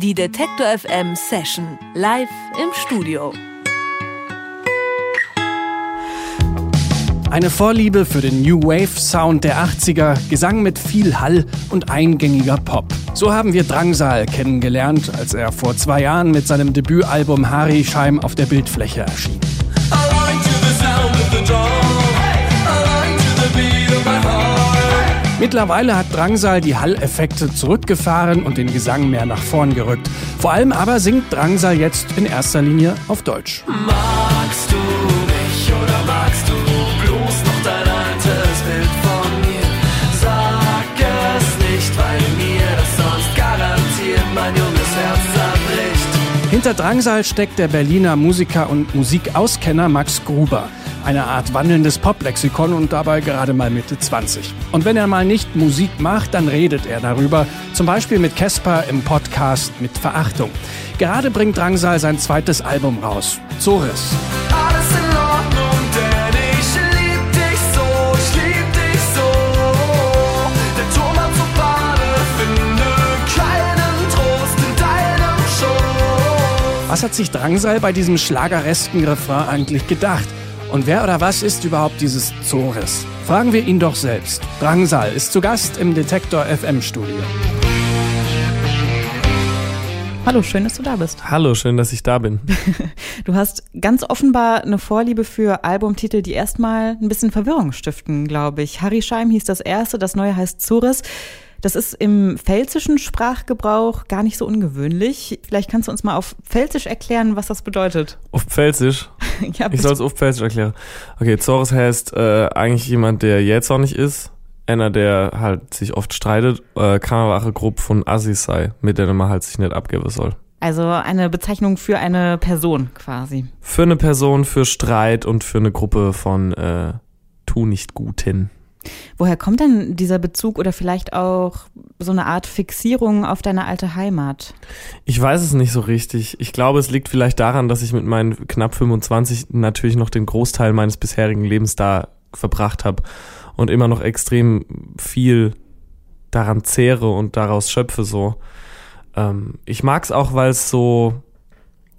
Die Detektor FM Session live im Studio. Eine Vorliebe für den New Wave Sound der 80er, Gesang mit viel Hall und eingängiger Pop. So haben wir Drangsal kennengelernt, als er vor zwei Jahren mit seinem Debütalbum Hari Scheim auf der Bildfläche erschien. Mittlerweile hat Drangsal die Halleffekte zurückgefahren und den Gesang mehr nach vorn gerückt. Vor allem aber singt Drangsal jetzt in erster Linie auf Deutsch. Magst du mich oder magst du bloß noch dein altes Bild von mir? Sag es nicht, weil mir das sonst garantiert mein junges Herz zerbricht. Hinter Drangsal steckt der Berliner Musiker und Musikauskenner Max Gruber. Eine Art wandelndes Poplexikon und dabei gerade mal Mitte 20. Und wenn er mal nicht Musik macht, dann redet er darüber. Zum Beispiel mit Casper im Podcast mit Verachtung. Gerade bringt Drangsal sein zweites Album raus. Zores. Alles in Ordnung, denn ich lieb dich so, ich lieb dich so. Der Turm hat zu Bade, finde keinen Trost in deinem Schoß. Was hat sich Drangsal bei diesem schlageresken Refrain eigentlich gedacht? Und wer oder was ist überhaupt dieses Zores? Fragen wir ihn doch selbst. Drangsal ist zu Gast im Detektor FM Studio. Hallo, schön, dass du da bist. Hallo, schön, dass ich da bin. Du hast ganz offenbar eine Vorliebe für Albumtitel, die erstmal ein bisschen Verwirrung stiften, glaube ich. Harry Scheim hieß das erste, das neue heißt Zores. Das ist im pfälzischen Sprachgebrauch gar nicht so ungewöhnlich. Vielleicht kannst du uns mal auf Pfälzisch erklären, was das bedeutet. Auf Pfälzisch. ja, Ich soll es auf Pfälzisch erklären. Okay, Zores heißt äh, eigentlich jemand, der jähzornig ist. Einer, der halt sich oft streitet. Äh, kann aber auch Gruppe von Assis sei, mit der man halt sich nicht abgeben soll. also eine Bezeichnung für eine Person quasi. Für eine Person, für Streit und für eine Gruppe von äh, Tu nicht Guten. Woher kommt denn dieser Bezug oder vielleicht auch so eine Art Fixierung auf deine alte Heimat? Ich weiß es nicht so richtig. Ich glaube, es liegt vielleicht daran, dass ich mit meinen knapp 25 natürlich noch den Großteil meines bisherigen Lebens da verbracht habe und immer noch extrem viel daran zehre und daraus schöpfe so. Ähm, ich mag es auch, weil es so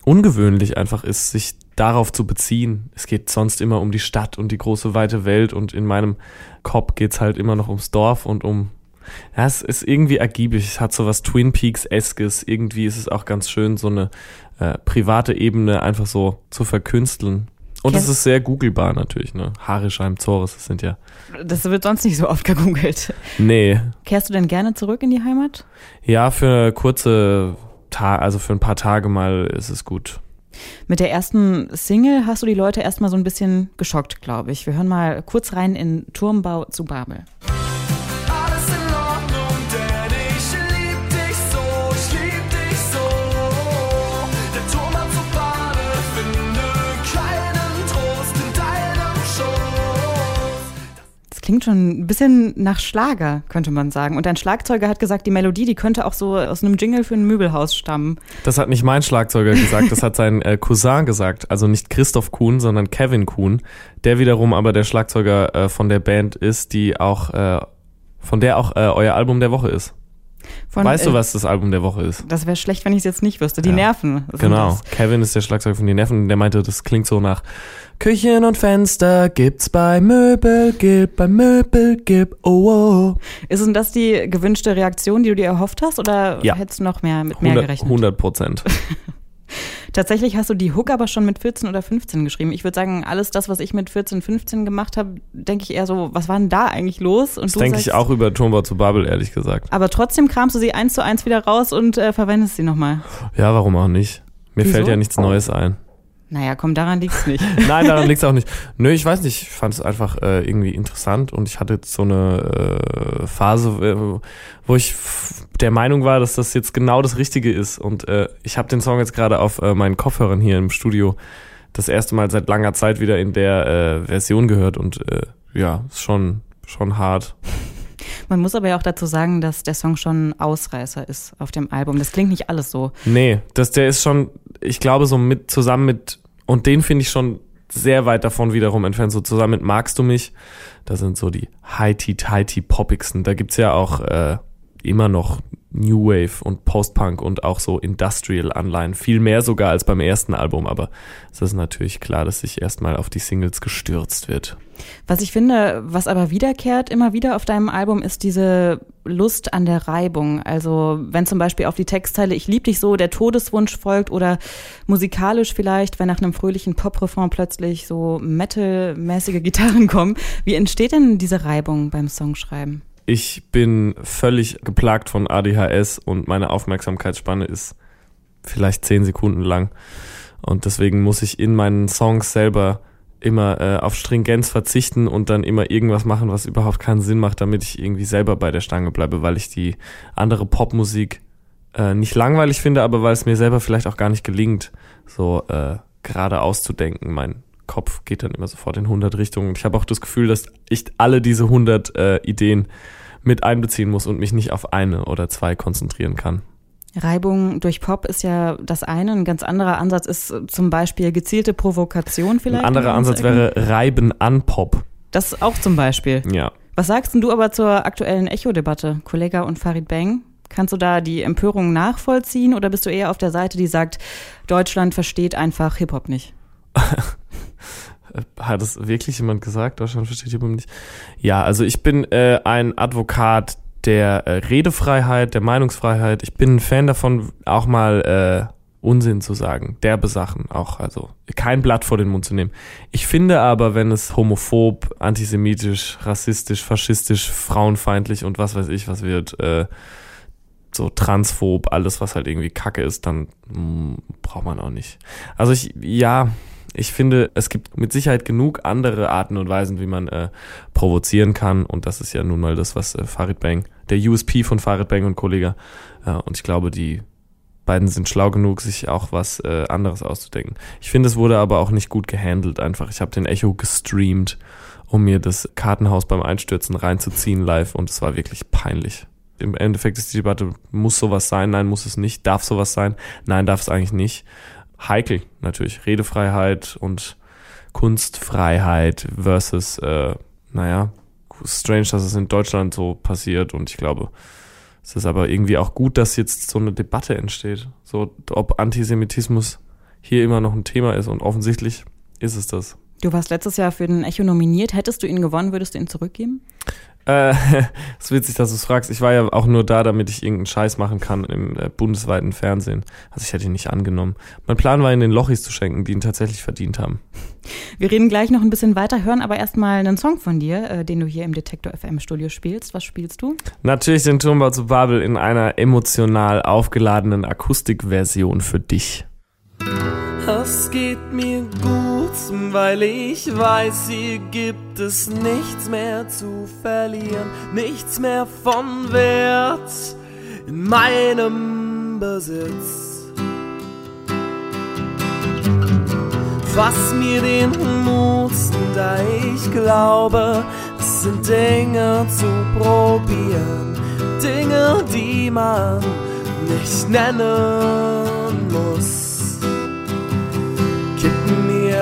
ungewöhnlich einfach ist, sich darauf zu beziehen. Es geht sonst immer um die Stadt und die große weite Welt und in meinem Kopf geht's halt immer noch ums Dorf und um ja, es ist irgendwie ergiebig. Es hat so was Twin Peaks-eskes. Irgendwie ist es auch ganz schön, so eine äh, private Ebene einfach so zu verkünsteln. Und es ist sehr googelbar natürlich, ne? Harischheim, Zores, das sind ja. Das wird sonst nicht so oft gegoogelt. Nee. Kehrst du denn gerne zurück in die Heimat? Ja, für kurze Tage, also für ein paar Tage mal ist es gut. Mit der ersten Single hast du die Leute erstmal so ein bisschen geschockt, glaube ich. Wir hören mal kurz rein in Turmbau zu Babel. Klingt schon ein bisschen nach Schlager, könnte man sagen. Und dein Schlagzeuger hat gesagt, die Melodie, die könnte auch so aus einem Jingle für ein Möbelhaus stammen. Das hat nicht mein Schlagzeuger gesagt, das hat sein äh, Cousin gesagt. Also nicht Christoph Kuhn, sondern Kevin Kuhn, der wiederum aber der Schlagzeuger äh, von der Band ist, die auch, äh, von der auch äh, euer Album der Woche ist. Von, weißt du, äh, was das Album der Woche ist? Das wäre schlecht, wenn ich es jetzt nicht wüsste. Die Ja. Nerven. Genau. das. Kevin ist der Schlagzeuger von den Neffen, der meinte, das klingt so nach Küchen und Fenster gibt's bei Möbel, gib bei Möbel, gib, oh, oh. Ist denn das die gewünschte Reaktion, die du dir erhofft hast? Oder Ja. hättest du noch mehr mit mehr 100 gerechnet? 100 Prozent. Tatsächlich hast du die Hook aber schon mit 14 oder 15 geschrieben. Ich würde sagen, alles das, was ich mit 14, 15 gemacht habe, denke ich eher so, was war denn da eigentlich los? Und Das denke ich auch über Turmbau zu Babel, ehrlich gesagt. Aber trotzdem kramst du sie eins zu eins wieder raus und äh, verwendest sie nochmal. Ja, warum auch nicht? Mir Wieso? fällt ja nichts Neues ein. Naja, komm, daran liegt's nicht. Nein, daran liegt's auch nicht. Nö, ich weiß nicht, ich fand es einfach äh, irgendwie interessant und ich hatte jetzt so eine äh, Phase, äh, wo ich der Meinung war, dass das jetzt genau das Richtige ist. Und äh, ich habe den Song jetzt gerade auf äh, meinen Kopfhörern hier im Studio das erste Mal seit langer Zeit wieder in der äh, Version gehört und ja, ist schon, schon hart. Man muss aber ja auch dazu sagen, dass der Song schon Ausreißer ist auf dem Album. Das klingt nicht alles so. Nee, das, der ist schon, ich glaube, so mit zusammen mit, und den finde ich schon sehr weit davon wiederum entfernt, so zusammen mit Magst du mich, da sind so die Heiti-Teiti-Poppigsten. Da gibt's ja auch äh, immer noch New Wave und Post-Punk und auch so Industrial-Anleihen. Viel mehr sogar als beim ersten Album, aber es ist natürlich klar, dass sich erstmal auf die Singles gestürzt wird. Was ich finde, was aber wiederkehrt immer wieder auf deinem Album, ist diese Lust an der Reibung. Also wenn zum Beispiel auf die Textzeile Ich lieb dich so der Todeswunsch folgt oder musikalisch vielleicht, wenn nach einem fröhlichen Pop-Refrain plötzlich so Metal-mäßige Gitarren kommen. Wie entsteht denn diese Reibung beim Songschreiben? Ich bin völlig geplagt von ADHS und meine Aufmerksamkeitsspanne ist vielleicht zehn Sekunden lang. Und deswegen muss ich in meinen Songs selber immer äh, auf Stringenz verzichten und dann immer irgendwas machen, was überhaupt keinen Sinn macht, damit ich irgendwie selber bei der Stange bleibe, weil ich die andere Popmusik äh, nicht langweilig finde, aber weil es mir selber vielleicht auch gar nicht gelingt, so äh, gerade auszudenken. Mein Kopf geht dann immer sofort in 100 Richtungen. Und ich habe auch das Gefühl, dass ich alle diese 100 äh, Ideen mit einbeziehen muss und mich nicht auf eine oder zwei konzentrieren kann. Reibung durch Pop ist ja das eine. Ein ganz anderer Ansatz ist zum Beispiel gezielte Provokation vielleicht. Ein anderer Ansatz wäre Reiben an Pop. Das auch zum Beispiel. Ja. Was sagst denn du aber zur aktuellen Echo-Debatte, Kollega und Farid Bang? Kannst du da die Empörung nachvollziehen oder bist du eher auf der Seite, die sagt, Deutschland versteht einfach Hip-Hop nicht? Hat es wirklich jemand gesagt? Deutschland versteht Hip-Hop nicht. Ja, also ich bin äh, ein Advokat der äh, Redefreiheit, der Meinungsfreiheit. Ich bin ein Fan davon, auch mal äh, Unsinn zu sagen, derbe Sachen auch, also kein Blatt vor den Mund zu nehmen. Ich finde aber, wenn es homophob, antisemitisch, rassistisch, faschistisch, frauenfeindlich und was weiß ich was wird, äh, so transphob, alles was halt irgendwie Kacke ist, dann mh, braucht man auch nicht. Also ich, ja, ich finde, es gibt mit Sicherheit genug andere Arten und Weisen, wie man äh, provozieren kann. Und das ist ja nun mal das, was äh, Farid Bang, der USP von Farid Bang und Kollege. Äh, und ich glaube, die beiden sind schlau genug, sich auch was äh, anderes auszudenken. Ich finde, es wurde aber auch nicht gut gehandelt einfach. Ich habe den Echo gestreamt, um mir das Kartenhaus beim Einstürzen reinzuziehen live und es war wirklich peinlich. Im Endeffekt ist die Debatte, muss sowas sein? Nein, muss es nicht. Darf sowas sein? Nein, darf es eigentlich nicht heikel natürlich. Redefreiheit und Kunstfreiheit versus, äh, naja, strange, dass es in Deutschland so passiert und ich glaube, es ist aber irgendwie auch gut, dass jetzt so eine Debatte entsteht. So, ob Antisemitismus hier immer noch ein Thema ist und offensichtlich ist es das. Du warst letztes Jahr für den Echo nominiert. Hättest du ihn gewonnen, würdest du ihn zurückgeben? Äh, es ist witzig, dass du es fragst. Ich war ja auch nur da, damit ich irgendeinen Scheiß machen kann im äh, bundesweiten Fernsehen. Also ich hätte ihn nicht angenommen. Mein Plan war, ihn den Lochis zu schenken, die ihn tatsächlich verdient haben. Wir reden gleich noch ein bisschen weiter, hören aber erstmal einen Song von dir, äh, den du hier im Detektor FM Studio spielst. Was spielst du? Natürlich den Turmbau zu Babel in einer emotional aufgeladenen Akustikversion für dich. Es geht mir gut, weil ich weiß, hier gibt es nichts mehr zu verlieren, nichts mehr von Wert in meinem Besitz. Was mir den Mut, da ich glaube, es sind Dinge zu probieren, Dinge, die man nicht nennen muss.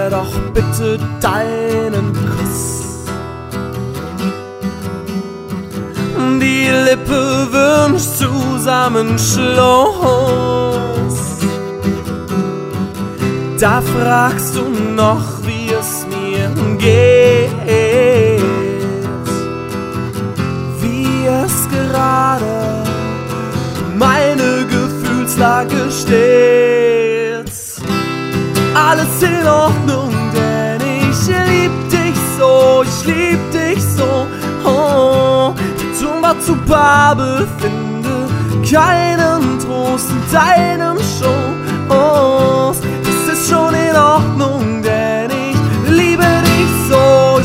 Doch bitte deinen Kuss. Die Lippe wünscht Zusammenschluss. Da fragst du noch, wie es mir geht. Wie es gerade meine Gefühlslage steht alles in Ordnung, war zu Babel, finde keinen Trost in deinem Show. Oh, das ist schon in Ordnung, denn ich liebe dich so,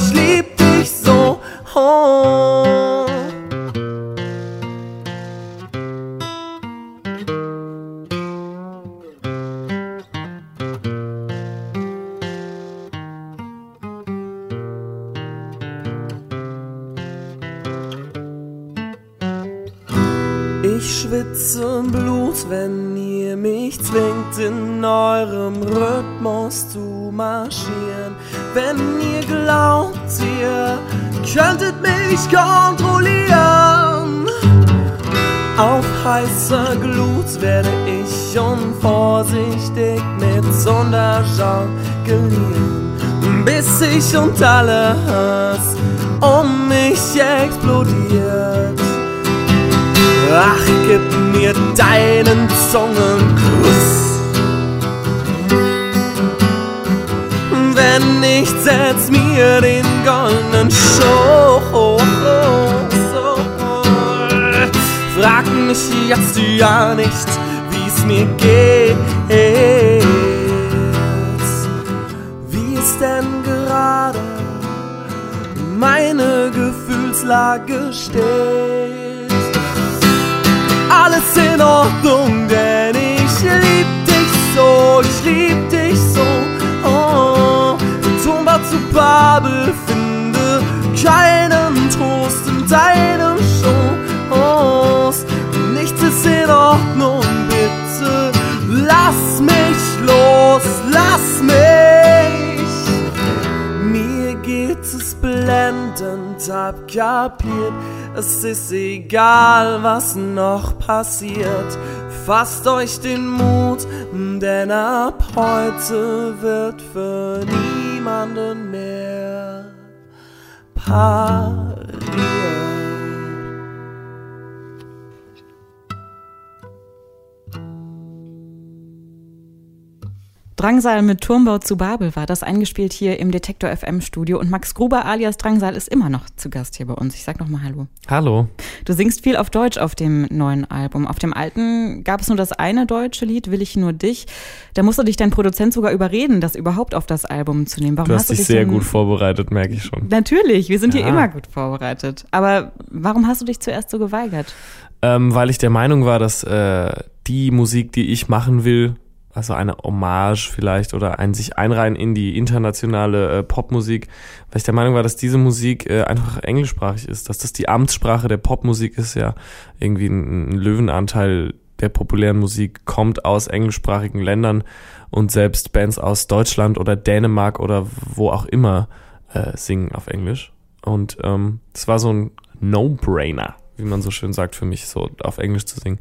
schwitze Blut, wenn ihr mich zwingt, in eurem Rhythmus zu marschieren. Wenn ihr glaubt, ihr könntet mich kontrollieren. Auf heißer Glut werde ich unvorsichtig mit Sonder jonglieren, bis ich und alle Hass um mich explodiert. Mir deinen Zungenkuss. Wenn nicht, setz mir den goldenen Schoß. Frag mich jetzt ja nicht, wie's mir geht. Wie ist denn gerade meine Gefühlslage steht? Alles in Ordnung, denn ich lieb dich so, ich lieb dich so. Oh, Tumba zu Babel, finde keinen Trost in deinem Schoß. Nichts ist in Ordnung, bitte lass mich los, lass mich. Mir geht es blendend, hab kapiert, es ist egal, was noch passiert. Fasst euch den Mut, denn ab heute wird für niemanden mehr pariert. Drangsal mit Turmbau zu Babel war das eingespielt hier im Detektor FM Studio und Max Gruber alias Drangsal ist immer noch zu Gast hier bei uns. Ich sag noch mal Hallo. Hallo. Du singst viel auf Deutsch auf dem neuen Album. Auf dem alten gab es nur das eine deutsche Lied, Will ich nur dich. Da musste dich dein Produzent sogar überreden, das überhaupt auf das Album zu nehmen. Warum Du hast dich dich sehr gut vorbereitet, merke ich schon. Natürlich, wir sind hier Ja. immer gut vorbereitet. Aber warum hast du dich zuerst so geweigert? Ähm, weil ich der Meinung war, dass äh, die Musik, die ich machen will, also eine Hommage vielleicht oder ein sich einreihen in die internationale äh, Popmusik, weil ich der Meinung war, dass diese Musik äh, einfach englischsprachig ist, dass das die Amtssprache der Popmusik ist, ja irgendwie ein, ein Löwenanteil der populären Musik kommt aus englischsprachigen Ländern und selbst Bands aus Deutschland oder Dänemark oder wo auch immer äh, singen auf Englisch. Und ähm, das war so ein No-Brainer, wie man so schön sagt für mich, so auf Englisch zu singen.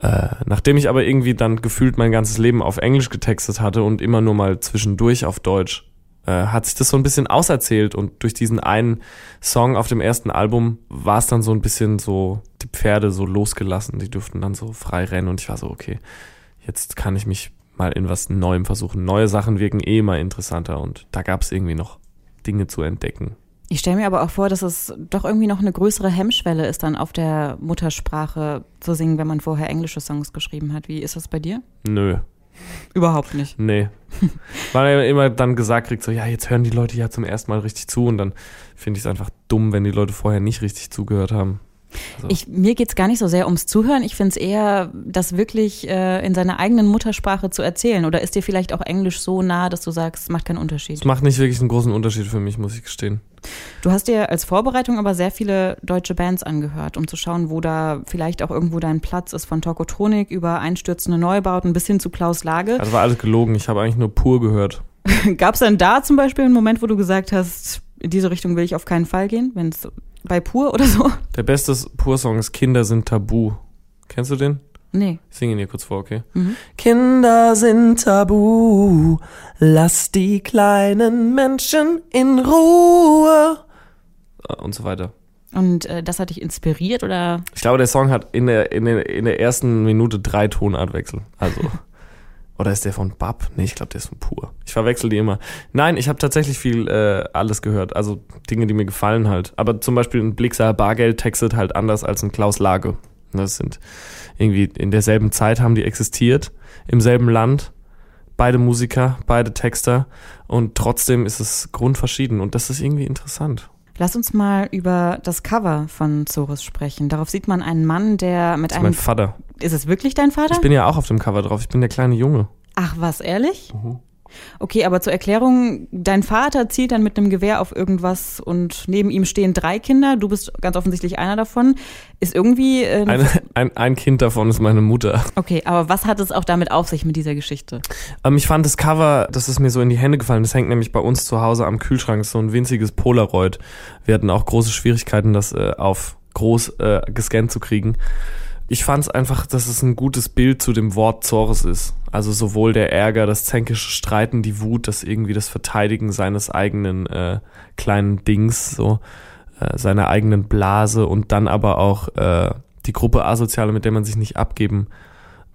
Äh, nachdem ich aber irgendwie dann gefühlt mein ganzes Leben auf Englisch getextet hatte und immer nur mal zwischendurch auf Deutsch, äh, hat sich das so ein bisschen auserzählt und durch diesen einen Song auf dem ersten Album war es dann so ein bisschen so, die Pferde so losgelassen, die durften dann so frei rennen und ich war so, okay, jetzt kann ich mich mal in was Neuem versuchen. Neue Sachen wirken eh immer interessanter und da gab es irgendwie noch Dinge zu entdecken. Ich stelle mir aber auch vor, dass es doch irgendwie noch eine größere Hemmschwelle ist, dann auf der Muttersprache zu singen, wenn man vorher englische Songs geschrieben hat. Wie ist das bei dir? Nö, Überhaupt nicht. Nee. Weil er immer dann gesagt kriegt, so, ja, jetzt hören die Leute ja zum ersten Mal richtig zu und dann finde ich es einfach dumm, wenn die Leute vorher nicht richtig zugehört haben. So. Ich, mir geht's gar nicht so sehr ums Zuhören. Ich find's eher, das wirklich äh, in seiner eigenen Muttersprache zu erzählen. Oder ist dir vielleicht auch Englisch so nah, dass du sagst, es macht keinen Unterschied? Es macht nicht wirklich einen großen Unterschied für mich, muss ich gestehen. Du hast dir als Vorbereitung aber sehr viele deutsche Bands angehört, um zu schauen, wo da vielleicht auch irgendwo dein Platz ist. Von Tokotronik über einstürzende Neubauten bis hin zu Klaus Lage. Also war alles gelogen. Ich habe eigentlich nur pur gehört. Gab's denn da zum Beispiel einen Moment, wo du gesagt hast, in diese Richtung will ich auf keinen Fall gehen, wenn es bei Pur oder so? Der beste Pur-Song ist Kinder sind tabu. Kennst du den? Nee. Ich singe ihn dir kurz vor, okay? Kinder sind tabu, lass die kleinen Menschen in Ruhe. Äh, Und so weiter. Und äh, das hat dich inspiriert oder? Ich glaube, der Song hat in der, in der, in der ersten Minute drei Tonartwechsel. Also. Oder ist der von Bab? Nee, ich glaube, der ist von Pur. Ich verwechsel die immer. Nein, ich habe tatsächlich viel äh, alles gehört. Also Dinge, die mir gefallen halt. Aber zum Beispiel ein Blixer Bargeld textet halt anders als ein Klaus Lage. Das sind irgendwie in derselben Zeit haben die existiert, im selben Land. Beide Musiker, beide Texter. Und trotzdem ist es grundverschieden. Und das ist irgendwie interessant. Lass uns mal über das Cover von Zoris sprechen. Darauf sieht man einen Mann, der mit Das ist mein einem. Vater. Ist es wirklich dein Vater? Ich bin ja auch auf dem Cover drauf. Ich bin der kleine Junge. Ach, was, ehrlich? Mhm. Okay, aber zur Erklärung, dein Vater zielt dann mit einem Gewehr auf irgendwas und neben ihm stehen drei Kinder, du bist ganz offensichtlich einer davon. Ist irgendwie. Äh, Ein, ein, ein Kind davon ist meine Mutter. okay, aber was hat es auch damit auf sich mit dieser Geschichte? Ähm, ich fand das Cover, das ist mir so in die Hände gefallen. Das hängt nämlich bei uns zu Hause am Kühlschrank. So ein winziges Polaroid. Wir hatten auch große Schwierigkeiten, das äh, auf groß äh, gescannt zu kriegen. Ich fand es einfach, dass es ein gutes Bild zu dem Wort Zores ist. Also sowohl der Ärger, das zänkische Streiten, die Wut, das irgendwie das Verteidigen seines eigenen äh, kleinen Dings, so äh, seiner eigenen Blase und dann aber auch äh, die Gruppe Asoziale, mit der man sich nicht abgeben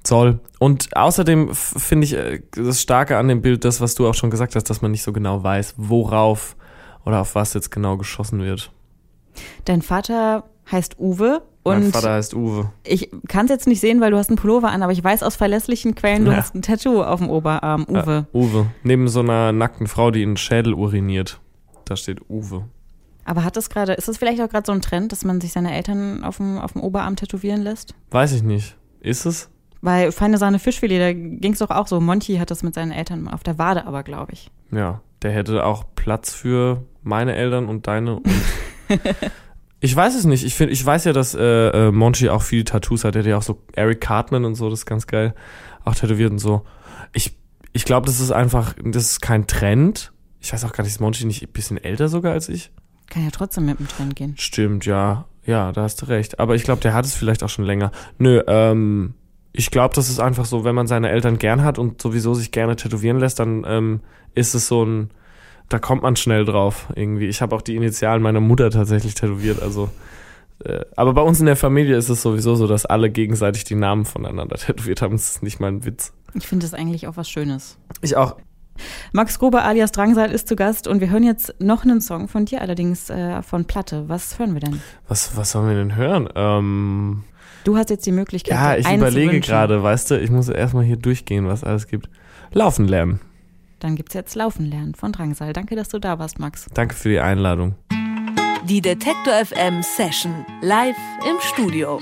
soll. Und außerdem finde ich äh, das Starke an dem Bild, das, was du auch schon gesagt hast, dass man nicht so genau weiß, worauf oder auf was jetzt genau geschossen wird. Dein Vater heißt Uwe mein und Vater heißt Uwe. ich kann es jetzt nicht sehen, weil du hast einen Pullover an, aber ich weiß aus verlässlichen Quellen, du Ja. hast ein Tattoo auf dem Oberarm, Uwe. Ja, Uwe. Neben so einer nackten Frau, die in den Schädel uriniert. Da steht Uwe. Aber hat das gerade, ist das vielleicht auch gerade so ein Trend, dass man sich seine Eltern auf dem, auf dem Oberarm tätowieren lässt? Weiß ich nicht. Ist es? Weil feine Sahne Fischfilet, da ging es doch auch so. Monty hat das mit seinen Eltern auf der Wade aber, glaube ich. Ja. Der hätte auch Platz für meine Eltern und deine. Und ich weiß es nicht. Ich, find, ich weiß ja, dass äh, äh, Monty auch viele Tattoos hat. Der hat ja auch so Eric Cartman und so, das ist ganz geil. Auch tätowiert und so. Ich, ich glaube, das ist einfach, das ist kein Trend. Ich weiß auch gar nicht, ist Monty nicht ein bisschen älter sogar als ich? Kann ja trotzdem mit dem Trend gehen. Stimmt, ja. Ja, da hast du recht. Aber ich glaube, der hat es vielleicht auch schon länger. Nö, ähm, ich glaube, das ist einfach so, wenn man seine Eltern gern hat und sowieso sich gerne tätowieren lässt, dann ähm, ist es so ein, da kommt man schnell drauf irgendwie. Ich habe auch die Initialen meiner Mutter tatsächlich tätowiert, also äh, aber bei uns in der Familie ist es sowieso so, dass alle gegenseitig die Namen voneinander tätowiert haben. Das ist nicht mal ein Witz. Ich finde das eigentlich auch was Schönes. Ich auch. Max Gruber alias Drangsal ist zu Gast und wir hören jetzt noch einen Song von dir, allerdings äh, von Platte. Was hören wir denn? Was, was sollen wir denn hören? Ähm, Du hast jetzt die Möglichkeit, ja, ich überlege gerade, weißt du, ich muss erstmal hier durchgehen, was alles gibt. Laufen lernen. Dann gibt's jetzt Laufen lernen von Drangsal. Danke, dass du da warst, Max. Danke für die Einladung. Die Detektor FM Session live im Studio.